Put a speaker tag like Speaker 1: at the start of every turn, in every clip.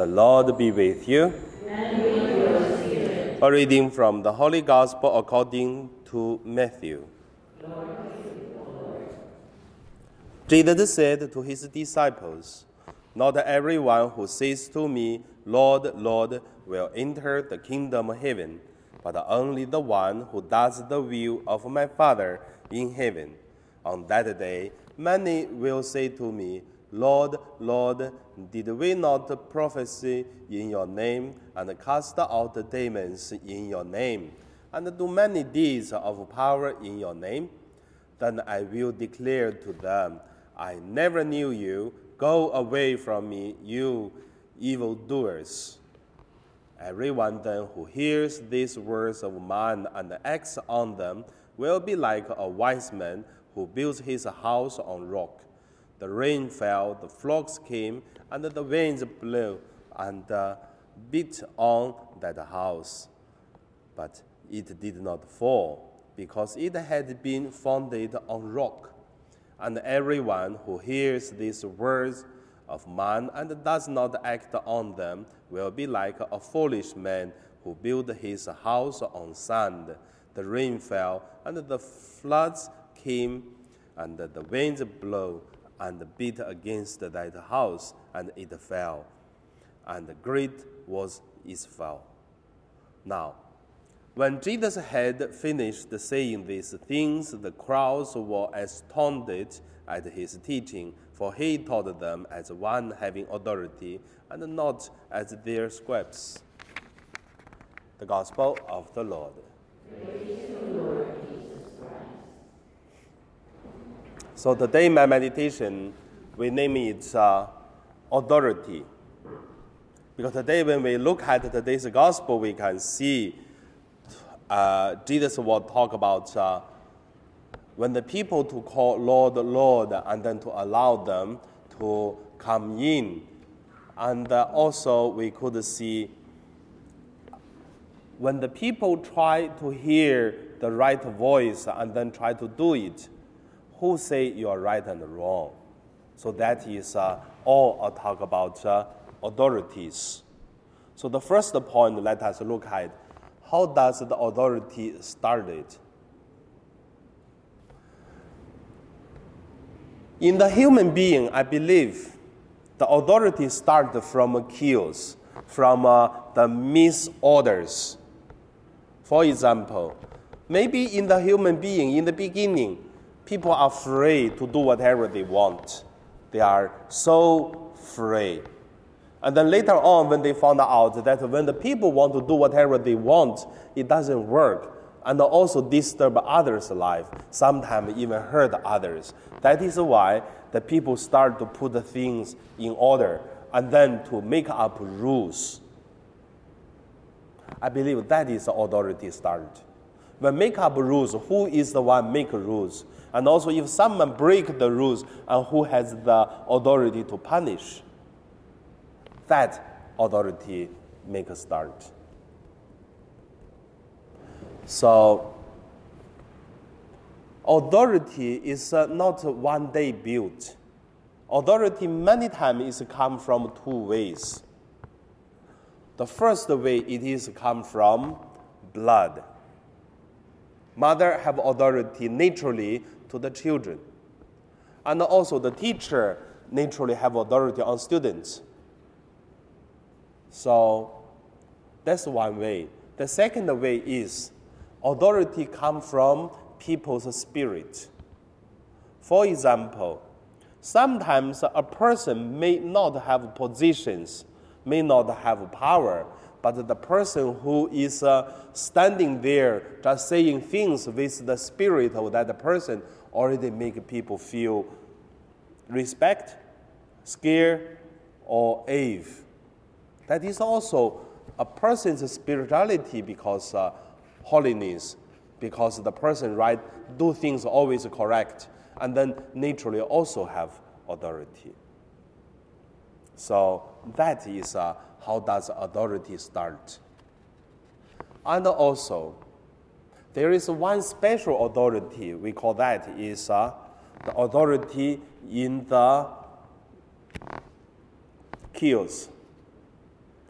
Speaker 1: The Lord be with you. A reading from the Holy Gospel according to Matthew. Jesus said to his disciples, Not everyone who says to me, Lord, Lord, will enter the kingdom of heaven, but only the one who does the will of my Father in heaven. On that day, many will say to me, Lord, Lord, did we not prophesy in your name and cast out demons in your name and do many deeds of power in your name? Then I will declare to them, I never knew you. Go away from me, you evildoers. Everyone then who hears these words of mine and acts on them will be like a wise man who builds his house on rock. The rain fell, the flocks came, and the winds blew and uh, beat on that house. But it did not fall, because it had been founded on rock. And everyone who hears these words of man and does not act on them will be like a foolish man who built his house on sand. The rain fell, and the floods came, and the winds blew and beat against that house, and it fell. And great was its fall. Now, when Jesus had finished saying these things, the crowds were astounded at his teaching, for he taught them as one having authority and not as their scribes. The Gospel of the Lord. So today, my meditation, we name it uh, authority. Because today, when we look at today's gospel, we can see uh, Jesus will talk about uh, when the people to call Lord, Lord, and then to allow them to come in. And uh, also, we could see when the people try to hear the right voice and then try to do it, who say you are right and wrong. So that is uh, all I talk about uh, authorities. So the first point, let us look at how does the authority started. In the human being, I believe the authority started from chaos, from uh, the misorders. For example, maybe in the human being, in the beginning, people are free to do whatever they want. They are so free. And then later on, when they found out that when the people want to do whatever they want, it doesn't work. And also disturb others' life, sometimes even hurt others. That is why the people start to put the things in order and then to make up rules. I believe that is authority start. When make up rules, who is the one make rules? And also, if someone break the rules, and who has the authority to punish, that authority make a start. So, authority is uh, not one day built. Authority many times is come from two ways. The first way it is come from blood. Mother have authority naturally to the children. And also the teacher naturally have authority on students. So that's one way. The second way is authority come from people's spirit. For example, sometimes a person may not have positions, may not have power, but the person who is uh, standing there just saying things with the spirit of that person already make people feel respect, scared, or awe. That is also a person's spirituality because uh, holiness, because the person right do things always correct, and then naturally also have authority. So that is uh, how does authority start. And also, there is one special authority, we call that is uh, the authority in the chaos.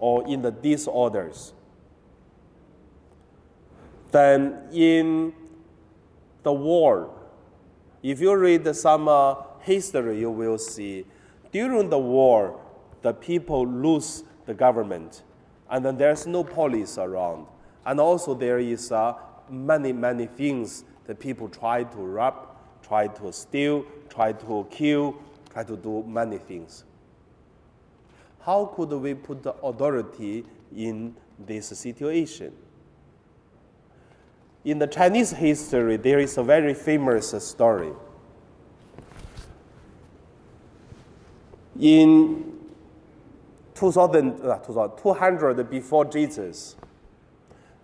Speaker 1: or in the disorders. Then in the war, if you read some uh, history, you will see during the war, the people lose the government, and then there's no police around. And also there is uh, many, many things that people try to rob, try to steal, try to kill, try to do many things. How could we put the authority in this situation? In the Chinese history, there is a very famous story. In 2000, uh, 200 before Jesus,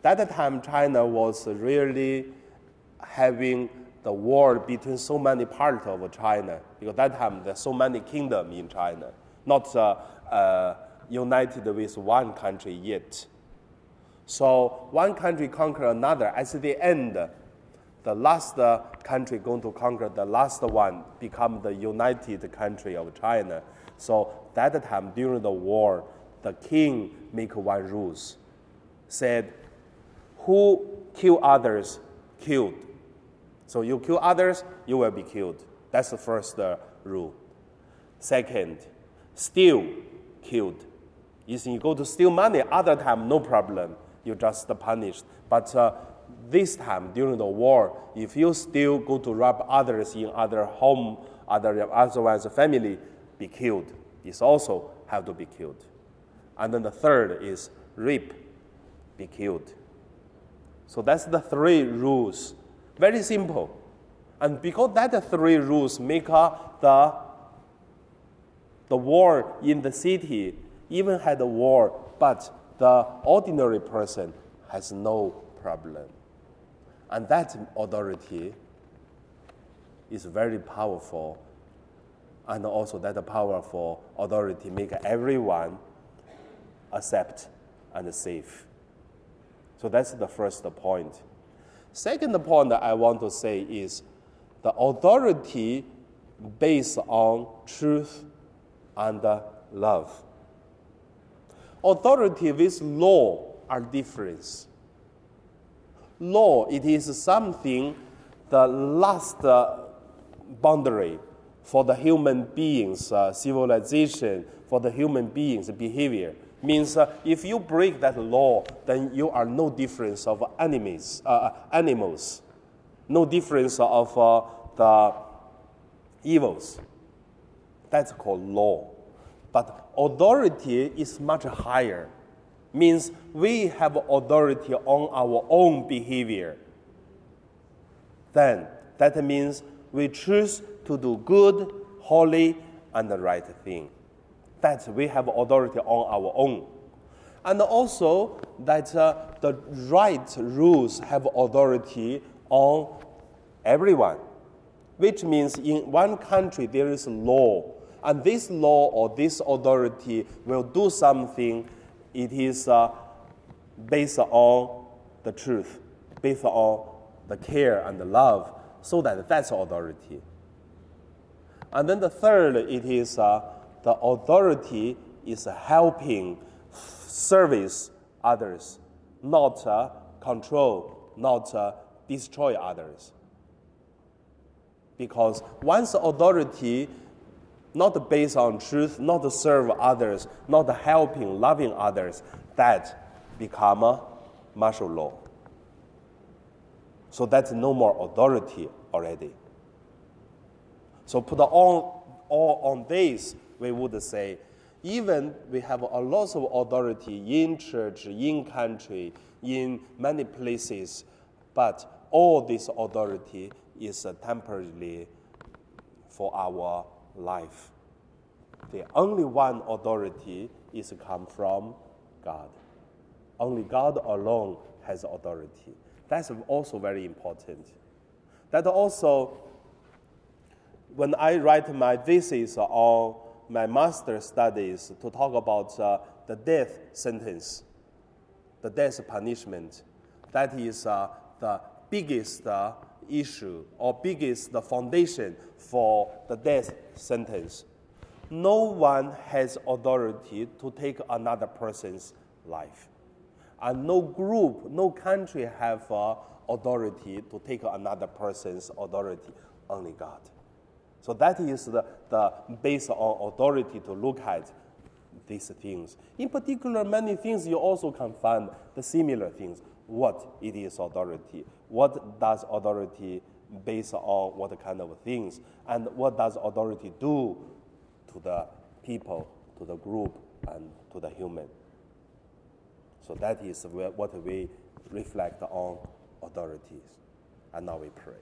Speaker 1: that time China was really having the war between so many parts of China because that time there's so many kingdoms in China, not uh, uh, united with one country yet. So one country conquer another. At the end, the last uh, country going to conquer the last one become the united country of China. So that time during the war, the king make one rules, said, who kill others, killed. So you kill others, you will be killed. That's the first uh, rule. Second, steal, killed. If you go to steal money, other time no problem, you just punished. But uh, this time during the war, if you still go to rob others in other home, other otherwise family, be killed. It's also have to be killed. And then the third is rape, be killed. So that's the three rules. Very simple. And because that three rules make up the, the war in the city, even had a war, but the ordinary person has no problem. And that authority is very powerful. And also that the powerful authority make everyone accept and safe. So that's the first point. Second point I want to say is the authority based on truth and love. Authority with law are different. Law, it is something, the last boundary for the human beings' uh, civilization, for the human beings' behavior means uh, if you break that law, then you are no difference of enemies, uh, animals, no difference of uh, the evils. That's called law. But authority is much higher. Means we have authority on our own behavior. Then that means we choose to do good, holy, and the right thing that we have authority on our own. And also that uh, the right rules have authority on everyone, which means in one country there is law, and this law or this authority will do something, it is uh, based on the truth, based on the care and the love, so that that's authority. And then the third, it is uh, the authority is helping service others, not uh, control, not uh, destroy others. Because once authority not based on truth, not to serve others, not helping, loving others, that become a martial law. So that's no more authority already. So put all, all on this we would say, even we have a lot of authority in church, in country, in many places, but all this authority is temporarily for our life. The only one authority is come from God. Only God alone has authority. That's also very important. That also, when I write my thesis on my master studies to talk about uh, the death sentence, the death punishment. That is uh, the biggest uh, issue or biggest the foundation for the death sentence. no one has authority to take another person's life. And no group, no country have uh, authority to take another person's authority, only God. So that is the, the based on authority to look at these things. In particular, many things you also can find the similar things. What it is authority? What does authority based on what kind of things? And what does authority do to the people, to the group, and to the human? So that is what we reflect on authorities. And now we pray.